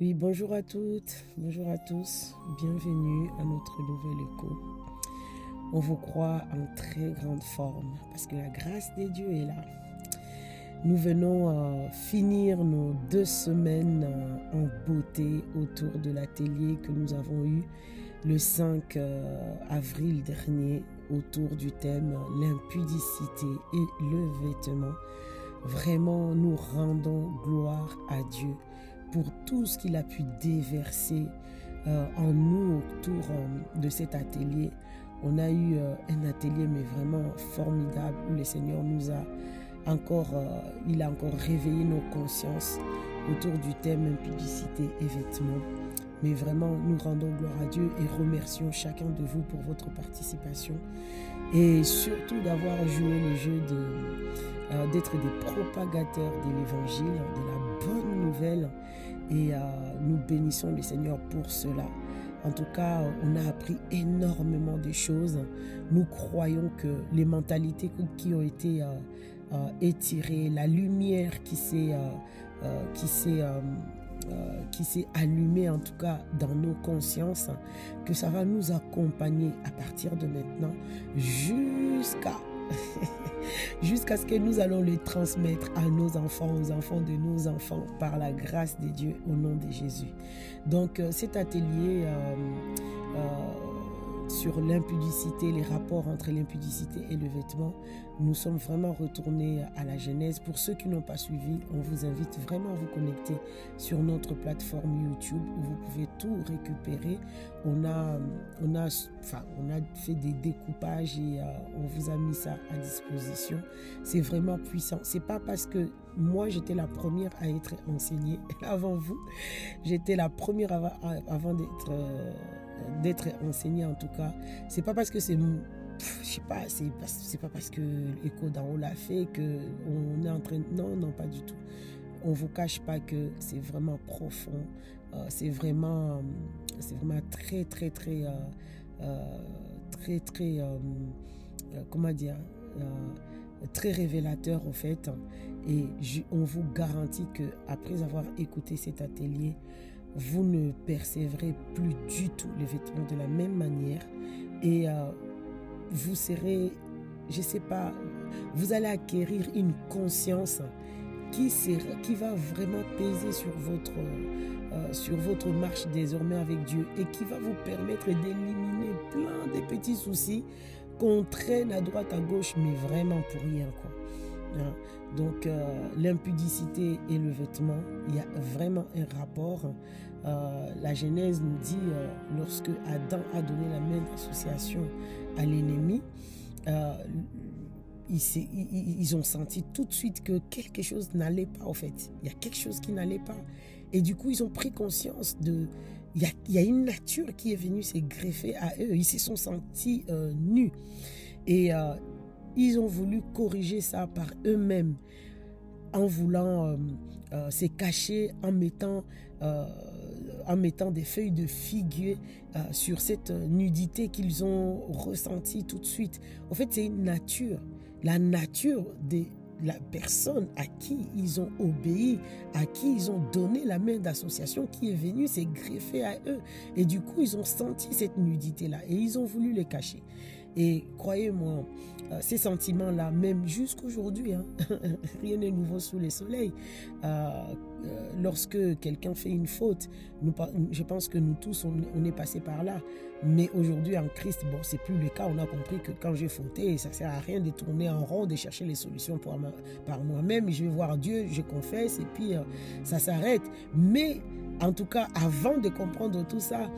Oui, bonjour à toutes, bonjour à tous, bienvenue à notre nouvel écho. On vous croit en très grande forme parce que la grâce des dieux est là. Nous venons euh, finir nos deux semaines euh, en beauté autour de l'atelier que nous avons eu le 5 euh, avril dernier autour du thème l'impudicité et le vêtement. Vraiment, nous rendons gloire à Dieu pour tout ce qu'il a pu déverser euh, en nous autour euh, de cet atelier. On a eu euh, un atelier mais vraiment formidable où le Seigneur nous a encore, il a encore réveillé nos consciences autour du thème impudicité et vêtements. Mais vraiment, nous rendons gloire à Dieu et remercions chacun de vous pour votre participation et surtout d'avoir joué le jeu de d'être des propagateurs de l'évangile, de la bonne nouvelle et euh, nous bénissons le Seigneur pour cela. En tout cas, on a appris énormément de choses. Nous croyons que les mentalités qui ont été euh, euh, étirées, la lumière qui s'est qui s'est qui s'est allumée en tout cas dans nos consciences, que ça va nous accompagner à partir de maintenant jusqu'à jusqu'à ce que nous allons le transmettre à nos enfants, aux enfants de nos enfants, par la grâce de Dieu, au nom de Jésus. Donc euh, cet atelier euh, euh, sur l'impudicité, les rapports entre l'impudicité et le vêtement, nous sommes vraiment retournés à la Genèse. Pour ceux qui n'ont pas suivi, on vous invite vraiment à vous connecter sur notre plateforme YouTube où vous pouvez tout récupérer. On a, on a, enfin, on a fait des découpages et euh, on vous a mis ça à disposition. C'est vraiment puissant. C'est pas parce que moi j'étais la première à être enseignée avant vous. J'étais la première avant, euh, d'être enseignée en tout cas. C'est pas parce que c'est je sais pas, c'est pas, pas parce que l'écho d'en haut l'a fait que on est en train. Non, non, pas du tout. On vous cache pas que c'est vraiment profond. Euh, c'est vraiment, c'est vraiment très, très, très, euh, euh, très, très, comment dire, très révélateur en fait. Et on vous garantit que après avoir écouté cet atelier, vous ne percevrez plus du tout les vêtements de la même manière et vous serez, je ne sais pas, vous allez acquérir une conscience qui, sera, qui va vraiment peser sur votre, euh, sur votre marche désormais avec Dieu et qui va vous permettre d'éliminer plein de petits soucis qu'on traîne à droite, à gauche, mais vraiment pour rien. Quoi. Hein. Donc euh, l'impudicité et le vêtement, il y a vraiment un rapport. Euh, la Genèse nous dit, lorsque Adam a donné la même association à l'ennemi, euh, ils, ont senti tout de suite que quelque chose n'allait pas, en fait. Il y a quelque chose qui n'allait pas. Et du coup, ils ont pris conscience de... Il y a, une nature qui est venue se greffer à eux. Ils se sont sentis euh, nus. Et euh, ils ont voulu corriger ça par eux-mêmes en voulant se cacher, en mettant en mettant des feuilles de figuier euh, sur cette nudité qu'ils ont ressentie tout de suite. En fait, c'est une nature. La nature de la personne à qui ils ont obéi, à qui ils ont donné la main d'association qui est venue s'est greffée à eux. Et du coup, ils ont senti cette nudité-là et ils ont voulu les cacher. Et croyez-moi, euh, ces sentiments-là, même jusqu'aujourd'hui, hein, rien n'est nouveau sous le soleil. Euh, euh, lorsque quelqu'un fait une faute, je pense que nous tous, on, est passé par là. Mais aujourd'hui, en Christ, bon, c'est plus le cas. On a compris que quand j'ai fauté, ça sert à rien de tourner en rond, de chercher les solutions par moi-même. Je vais voir Dieu, je confesse, et puis ça s'arrête. Mais en tout cas, avant de comprendre tout ça,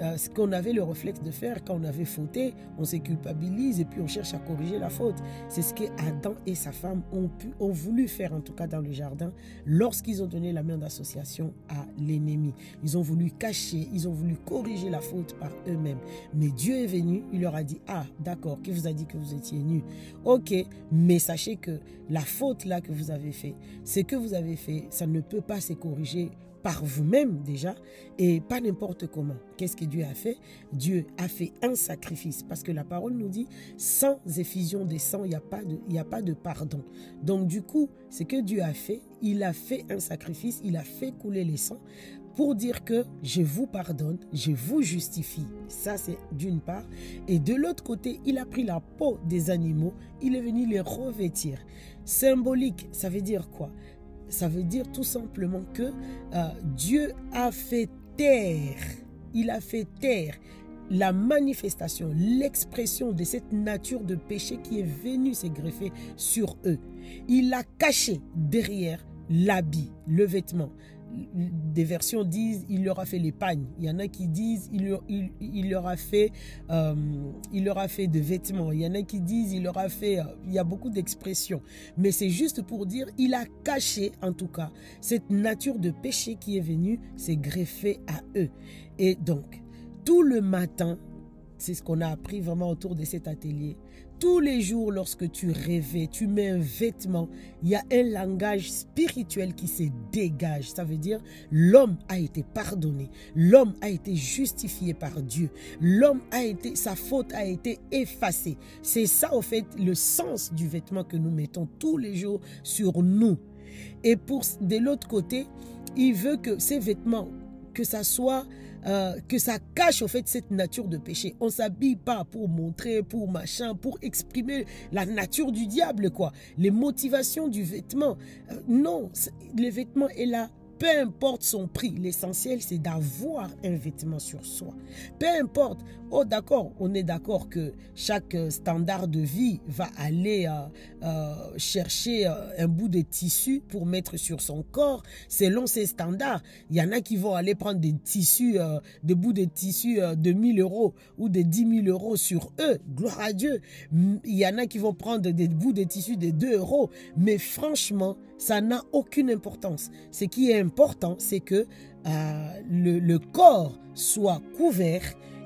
euh, ce qu'on avait le réflexe de faire quand on avait fauté, on se culpabilise et puis on cherche à corriger la faute. C'est ce que Adam et sa femme ont, pu, ont voulu faire, en tout cas dans le jardin, lorsqu'ils ont donné la main d'association à l'ennemi. Ils ont voulu cacher, ils ont voulu corriger la faute par eux-mêmes. Mais Dieu est venu, il leur a dit, ah d'accord, qui vous a dit que vous étiez nus? Ok, mais sachez que la faute là que vous avez fait, ce que vous avez fait, ça ne peut pas se corriger par vous-même déjà et pas n'importe comment. Qu'est-ce que Dieu a fait? Dieu a fait un sacrifice parce que la parole nous dit sans effusion de sang, il n'y a, de, a pas de pardon. Donc du coup, ce que Dieu a fait, il a fait un sacrifice, il a fait couler les sangs pour dire que je vous pardonne, je vous justifie. Ça, c'est d'une part. Et de l'autre côté, il a pris la peau des animaux, il est venu les revêtir. Symbolique, ça veut dire quoi? Ça veut dire tout simplement que euh, Dieu a fait taire, il a fait taire la manifestation, l'expression de cette nature de péché qui est venue se greffer sur eux. Il a caché derrière l'habit, le vêtement. Des versions disent il leur a fait l'épagne. Il y en a qui disent il, leur, a fait euh, il leur a fait de vêtements. Il y en a qui disent il leur a fait. Euh, il y a beaucoup d'expressions, mais c'est juste pour dire il a caché en tout cas cette nature de péché qui est venue s'est greffée à eux. Et donc tout le matin, c'est ce qu'on a appris vraiment autour de cet atelier. Tous les jours, lorsque tu rêvais, tu mets un vêtement, il y a un langage spirituel qui se dégage. Ça veut dire l'homme a été pardonné, l'homme a été justifié par Dieu, l'homme a été, sa faute a été effacée. C'est ça, au fait, le sens du vêtement que nous mettons tous les jours sur nous. Et pour de l'autre côté, il veut que ces vêtements, que ça soit euh, que ça cache au fait cette nature de péché. On s'habille pas pour montrer, pour machin, pour exprimer la nature du diable, quoi. Les motivations du vêtement. Euh, non, le vêtement est là peu importe son prix, l'essentiel c'est d'avoir un vêtement sur soi. Peu importe, oh d'accord, on est d'accord que chaque euh, standard de vie va aller euh, euh, chercher un bout de tissu pour mettre sur son corps selon ses standards. Il y en a qui vont aller prendre des tissus, des bouts de tissu de 1000 euros ou de 10 000 euros sur eux. Gloire à Dieu. Il y en a qui vont prendre des bouts de tissu de 2 euros. Mais franchement, ça n'a aucune importance. Ce qui est important, c'est que euh, le, corps soit couvert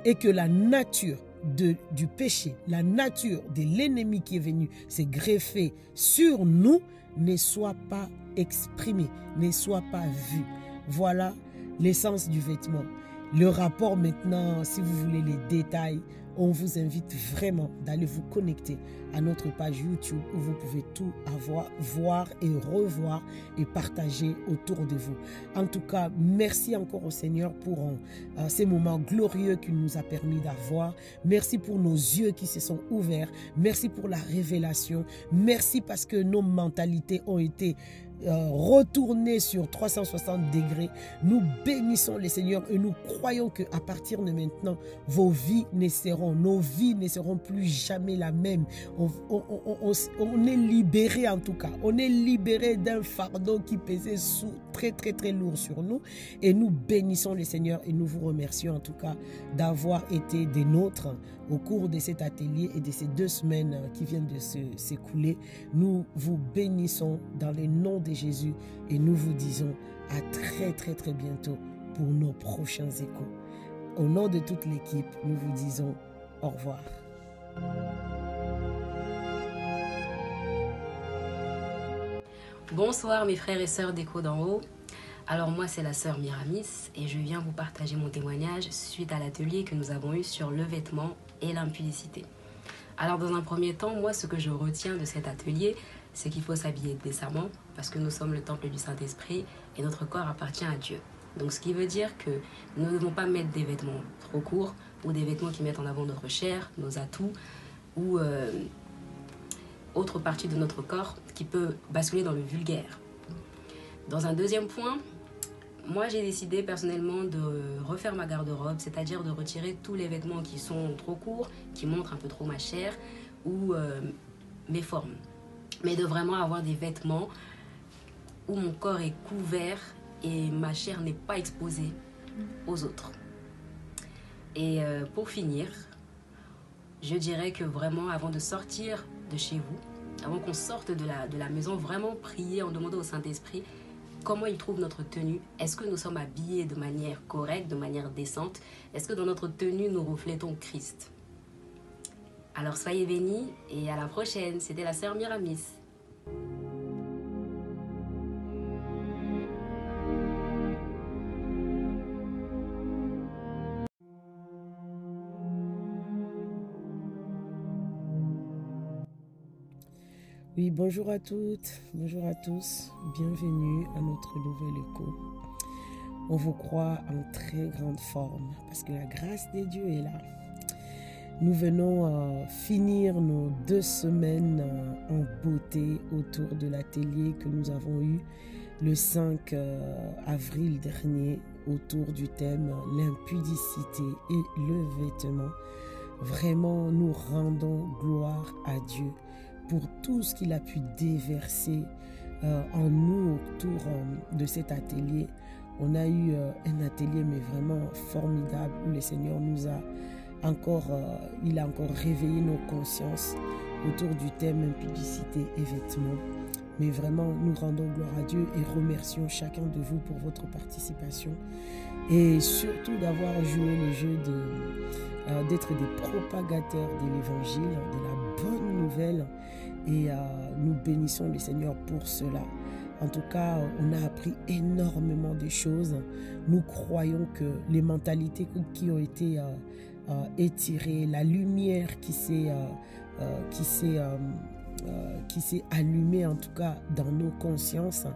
et que la nature du péché, la nature de l'ennemi qui est venu se greffer sur nous ne soit pas exprimée, ne soit pas vue. Voilà l'essence du vêtement. Le rapport maintenant, si vous voulez les détails, on vous invite vraiment d'aller vous connecter à notre page YouTube où vous pouvez tout avoir, voir et revoir et partager autour de vous. En tout cas, merci encore au Seigneur pour euh, ces moments glorieux qu'il nous a permis d'avoir. Merci pour nos yeux qui se sont ouverts. Merci pour la révélation. Merci parce que nos mentalités ont été euh, retourner sur 360 degrés. Nous bénissons les Seigneurs et nous croyons que à partir de maintenant, vos vies ne seront, nos vies ne seront plus jamais la même. On, on est libéré en tout cas. On est libéré d'un fardeau qui pesait sous, très très très lourd sur nous. Et nous bénissons les Seigneurs et nous vous remercions en tout cas d'avoir été des nôtres au cours de cet atelier et de ces deux semaines qui viennent de s'écouler. Nous vous bénissons dans les noms de Jésus et nous vous disons à très très très bientôt pour nos prochains échos. Au nom de toute l'équipe, nous vous disons au revoir. Bonsoir mes frères et sœurs d'écho d'en haut. Alors moi c'est la sœur Miramis et je viens vous partager mon témoignage suite à l'atelier que nous avons eu sur le vêtement et l'impudicité. Alors dans un premier temps, moi ce que je retiens de cet atelier, c'est qu'il faut s'habiller décemment parce que nous sommes le temple du Saint-Esprit et notre corps appartient à Dieu. Donc ce qui veut dire que nous ne devons pas mettre des vêtements trop courts ou des vêtements qui mettent en avant notre chair, nos atouts ou euh, autre partie de notre corps qui peut basculer dans le vulgaire. Dans un deuxième point, moi, j'ai décidé personnellement de refaire ma garde-robe, c'est-à-dire de retirer tous les vêtements qui sont trop courts, qui montrent un peu trop ma chair ou euh, mes formes. Mais de vraiment avoir des vêtements où mon corps est couvert et ma chair n'est pas exposée aux autres. Et euh, pour finir, je dirais que vraiment, avant de sortir de chez vous, avant qu'on sorte de la, de la maison, vraiment prier en demandant au Saint-Esprit comment il trouve notre tenue? Est-ce que nous sommes habillés de manière correcte, de manière décente? Est-ce que dans notre tenue, nous reflétons Christ? Alors soyez bénis et à la prochaine. C'était la sœur Miramis. Oui, bonjour à toutes, bonjour à tous, bienvenue à notre nouvel écho. On vous croit en très grande forme parce que la grâce des dieux est là. Nous venons euh, finir nos deux semaines euh, en beauté autour de l'atelier que nous avons eu le 5 euh, avril dernier autour du thème l'impudicité et le vêtement. Vraiment, nous rendons gloire à Dieu pour tout ce qu'il a pu déverser en nous autour de cet atelier. On a eu un atelier mais vraiment formidable où le Seigneur nous a encore, euh, il a encore réveillé nos consciences autour du thème impudicité et vêtements. Mais vraiment, nous rendons gloire à Dieu et remercions chacun de vous pour votre participation et surtout d'avoir joué le jeu euh, d'être des propagateurs de l'évangile, de la bonne nouvelle. Et euh, nous bénissons le Seigneur pour cela. En tout cas, on a appris énormément de choses. Nous croyons que les mentalités qui ont été euh, étiré, la lumière qui s'est euh, euh, qui qui s'est allumée en tout cas dans nos consciences,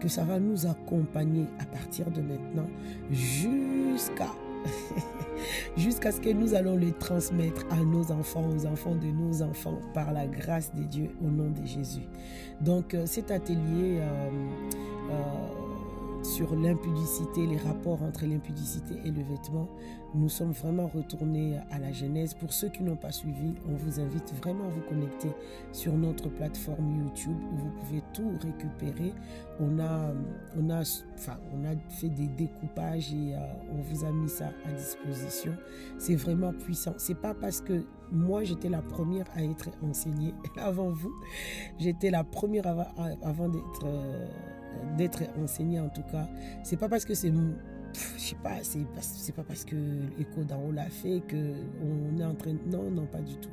que ça va nous accompagner à partir de maintenant jusqu'à jusqu'à ce que nous allons les transmettre à nos enfants, aux enfants de nos enfants, par la grâce de Dieu, au nom de Jésus. Donc cet atelier sur l'impudicité, les rapports entre l'impudicité et le vêtement, nous sommes vraiment retournés à la Genèse. Pour ceux qui n'ont pas suivi, on vous invite vraiment à vous connecter sur notre plateforme YouTube où vous pouvez tout récupérer. On a, on a, enfin, on a fait des découpages et euh, on vous a mis ça à disposition. C'est vraiment puissant. C'est pas parce que moi j'étais la première à être enseignée avant vous. J'étais la première avant, euh, d'être enseignée en tout cas. C'est pas parce que c'est je sais pas, c'est pas parce que l'écho d'en haut l'a fait que on est en train. Non, non, pas du tout.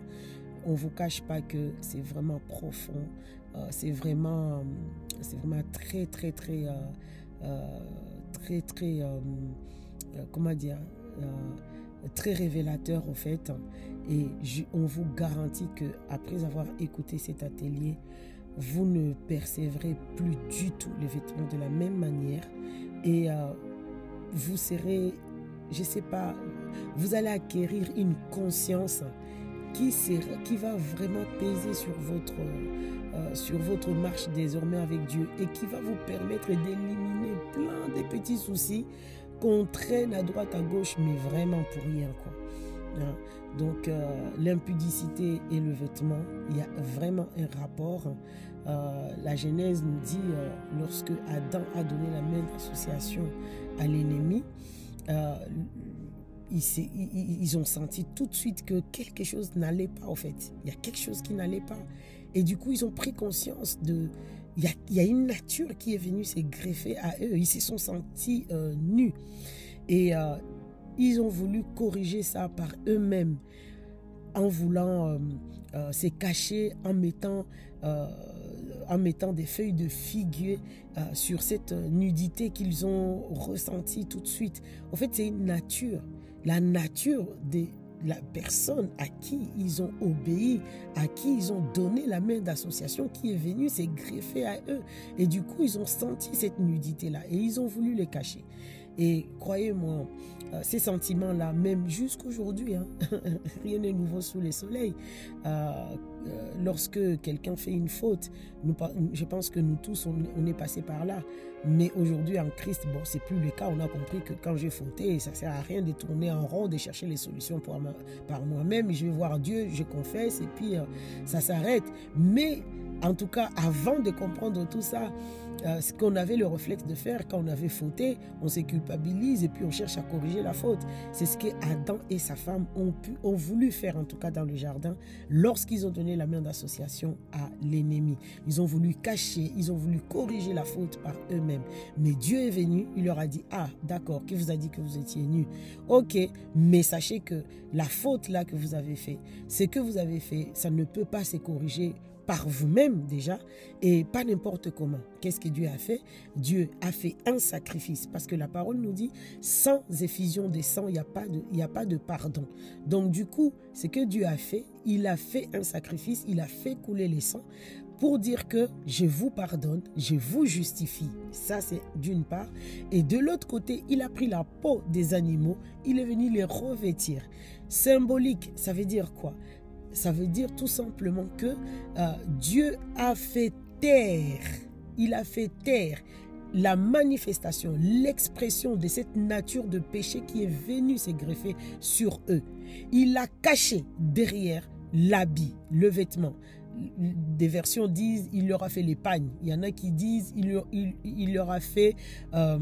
On vous cache pas que c'est vraiment profond. Euh, c'est vraiment, c'est vraiment très, très, très, euh, euh, très, très, comment dire, très révélateur au fait. Et on vous garantit que après avoir écouté cet atelier, vous ne persévrez plus du tout les vêtements de la même manière et vous serez, je sais pas, vous allez acquérir une conscience qui, va vraiment peser sur votre, euh, sur votre marche désormais avec Dieu et qui va vous permettre d'éliminer plein de petits soucis qu'on traîne à droite, à gauche, mais vraiment pour rien. Hein. Donc euh, l'impudicité et le vêtement, il y a vraiment un rapport. Euh, la Genèse nous dit, lorsque Adam a donné la main d'association à l'ennemi, euh, ils, ont senti tout de suite que quelque chose n'allait pas, en fait. Il y a quelque chose qui n'allait pas. Et du coup, ils ont pris conscience de... Il y a, une nature qui est venue se greffer à eux. Ils se sont sentis euh, nus. Et euh, ils ont voulu corriger ça par eux-mêmes en voulant se cacher, en mettant en mettant des feuilles de figuier euh, sur cette nudité qu'ils ont ressentie tout de suite. En fait, c'est une nature. La nature de la personne à qui ils ont obéi, à qui ils ont donné la main d'association qui est venue s'est greffée à eux. Et du coup, ils ont senti cette nudité-là et ils ont voulu les cacher. Et croyez-moi, euh, ces sentiments-là, même jusqu'aujourd'hui, hein, rien n'est nouveau sous les soleils. Euh, euh, lorsque quelqu'un fait une faute, je pense que nous tous, on, est passé par là. Mais aujourd'hui, en Christ, bon, c'est plus le cas. On a compris que quand j'ai fauté, ça sert à rien de tourner en rond, de chercher les solutions pour par moi-même. Je vais voir Dieu, je confesse, et puis ça s'arrête. Mais en tout cas, avant de comprendre tout ça, euh, ce qu'on avait le réflexe de faire quand on avait fauté, on se culpabilise et puis on cherche à corriger la faute. C'est ce que Adam et sa femme ont, pu, ont voulu faire, en tout cas dans le jardin, lorsqu'ils ont donné la main d'association à l'ennemi. Ils ont voulu cacher, ils ont voulu corriger la faute par eux-mêmes. Mais Dieu est venu, il leur a dit, ah d'accord, qui vous a dit que vous étiez nus? Ok, mais sachez que la faute là que vous avez fait, ce que vous avez fait, ça ne peut pas se corriger par vous-même déjà et pas n'importe comment. Qu'est-ce que Dieu a fait? Dieu a fait un sacrifice parce que la parole nous dit sans effusion de sang, il n'y a, il a pas de pardon. Donc du coup, ce que Dieu a fait, il a fait un sacrifice, il a fait couler les sangs pour dire que je vous pardonne, je vous justifie. Ça, c'est d'une part. Et de l'autre côté, il a pris la peau des animaux, il est venu les revêtir. Symbolique, ça veut dire quoi? Ça veut dire tout simplement que euh, Dieu a fait taire, il a fait taire la manifestation, l'expression de cette nature de péché qui est venue se greffer sur eux. Il a caché derrière l'habit, le vêtement des versions disent il leur a fait l'épargne. Il y en a qui disent il, leur, a fait euh,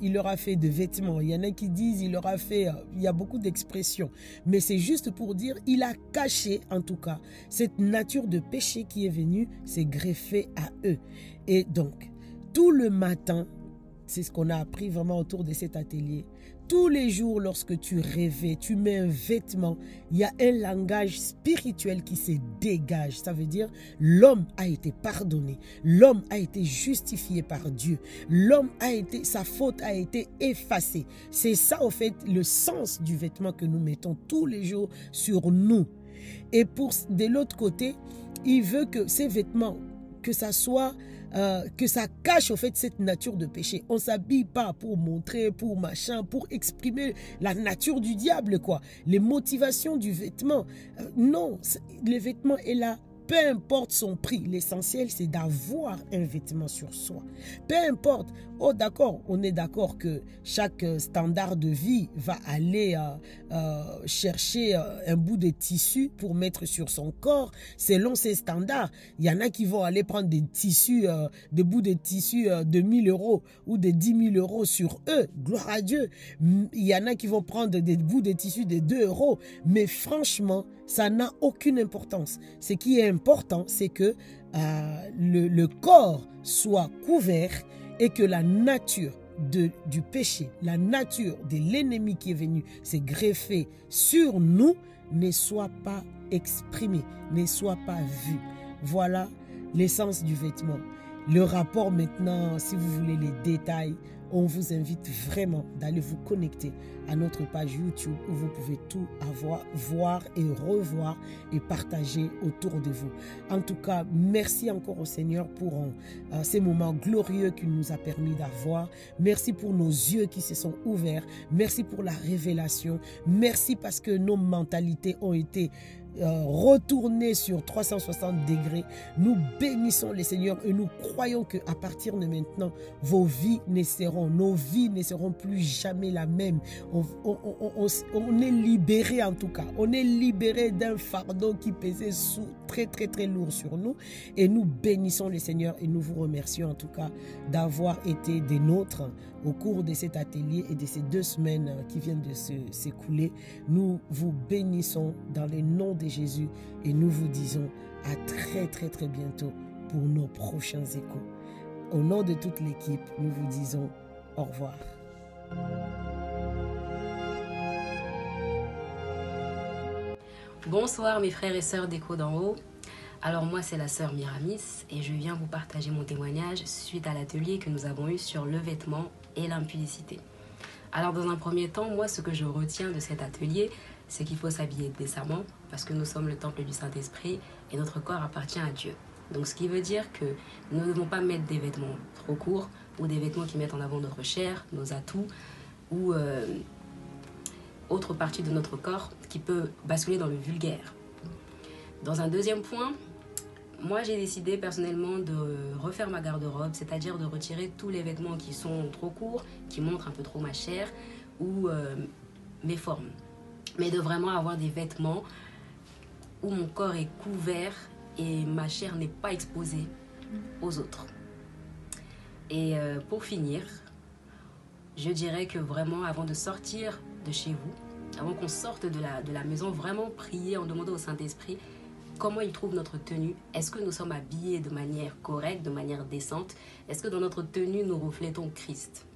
il leur a fait de vêtements. Il y en a qui disent il leur a fait. Euh, il y a beaucoup d'expressions, mais c'est juste pour dire il a caché en tout cas cette nature de péché qui est venue s'est greffée à eux. Et donc tout le matin, c'est ce qu'on a appris vraiment autour de cet atelier tous les jours, lorsque tu rêvais, tu mets un vêtement, il y a un langage spirituel qui se dégage. Ça veut dire l'homme a été pardonné, l'homme a été justifié par Dieu, l'homme a été, sa faute a été effacée. C'est ça, au fait, le sens du vêtement que nous mettons tous les jours sur nous. Et pour de l'autre côté, il veut que ces vêtements, que ça soit euh, que ça cache au fait cette nature de péché. On s'habille pas pour montrer, pour machin, pour exprimer la nature du diable, quoi. Les motivations du vêtement. Euh, non, le vêtement est là peu importe son prix, l'essentiel c'est d'avoir un vêtement sur soi. Peu importe, oh d'accord, on est d'accord que chaque euh, standard de vie va aller euh, euh, chercher un bout de tissu pour mettre sur son corps selon ses standards. Il y en a qui vont aller prendre des tissus, des bouts de tissu de 1000 euros ou de 10 000 euros sur eux. Gloire à Dieu. Il y en a qui vont prendre des bouts de tissu de 2 euros. Mais franchement, ça n'a aucune importance. Ce qui est important, c'est que euh, le, corps soit couvert et que la nature du péché, la nature de l'ennemi qui est venu s'est greffé sur nous ne soit pas exprimée, ne soit pas vue. Voilà l'essence du vêtement. Le rapport maintenant, si vous voulez les détails, on vous invite vraiment d'aller vous connecter à notre page YouTube où vous pouvez tout avoir, voir et revoir et partager autour de vous. En tout cas, merci encore au Seigneur pour euh, ces moments glorieux qu'il nous a permis d'avoir. Merci pour nos yeux qui se sont ouverts. Merci pour la révélation. Merci parce que nos mentalités ont été euh, retourner sur 360 degrés. Nous bénissons les Seigneurs et nous croyons que à partir de maintenant, vos vies ne seront, nos vies ne seront plus jamais la même. On, est libéré en tout cas. On est libéré d'un fardeau qui pesait très très très lourd sur nous. Et nous bénissons les Seigneurs et nous vous remercions en tout cas d'avoir été des nôtres au cours de cet atelier et de ces deux semaines qui viennent de s'écouler. Nous vous bénissons dans les noms de Jésus et nous vous disons à très très très bientôt pour nos prochains échos. Au nom de toute l'équipe, nous vous disons au revoir. Bonsoir mes frères et sœurs d'écho d'en haut. Alors moi c'est la sœur Miramis et je viens vous partager mon témoignage suite à l'atelier que nous avons eu sur le vêtement et l'impudicité. Alors dans un premier temps, moi ce que je retiens de cet atelier, c'est qu'il faut s'habiller décemment parce que nous sommes le temple du Saint-Esprit et notre corps appartient à Dieu. Donc ce qui veut dire que nous ne devons pas mettre des vêtements trop courts ou des vêtements qui mettent en avant notre chair, nos atouts ou euh, autre partie de notre corps qui peut basculer dans le vulgaire. Dans un deuxième point, moi j'ai décidé personnellement de refaire ma garde-robe, c'est-à-dire de retirer tous les vêtements qui sont trop courts, qui montrent un peu trop ma chair ou euh, mes formes mais de vraiment avoir des vêtements où mon corps est couvert et ma chair n'est pas exposée aux autres. Et euh, pour finir, je dirais que vraiment avant de sortir de chez vous, avant qu'on sorte de la, de la maison, vraiment prier en demandant au Saint-Esprit comment il trouve notre tenue? Est-ce que nous sommes habillés de manière correcte, de manière décente? Est-ce que dans notre tenue, nous reflétons Christ?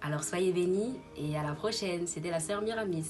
Alors soyez bénis et à la prochaine. C'était la sœur Miramis.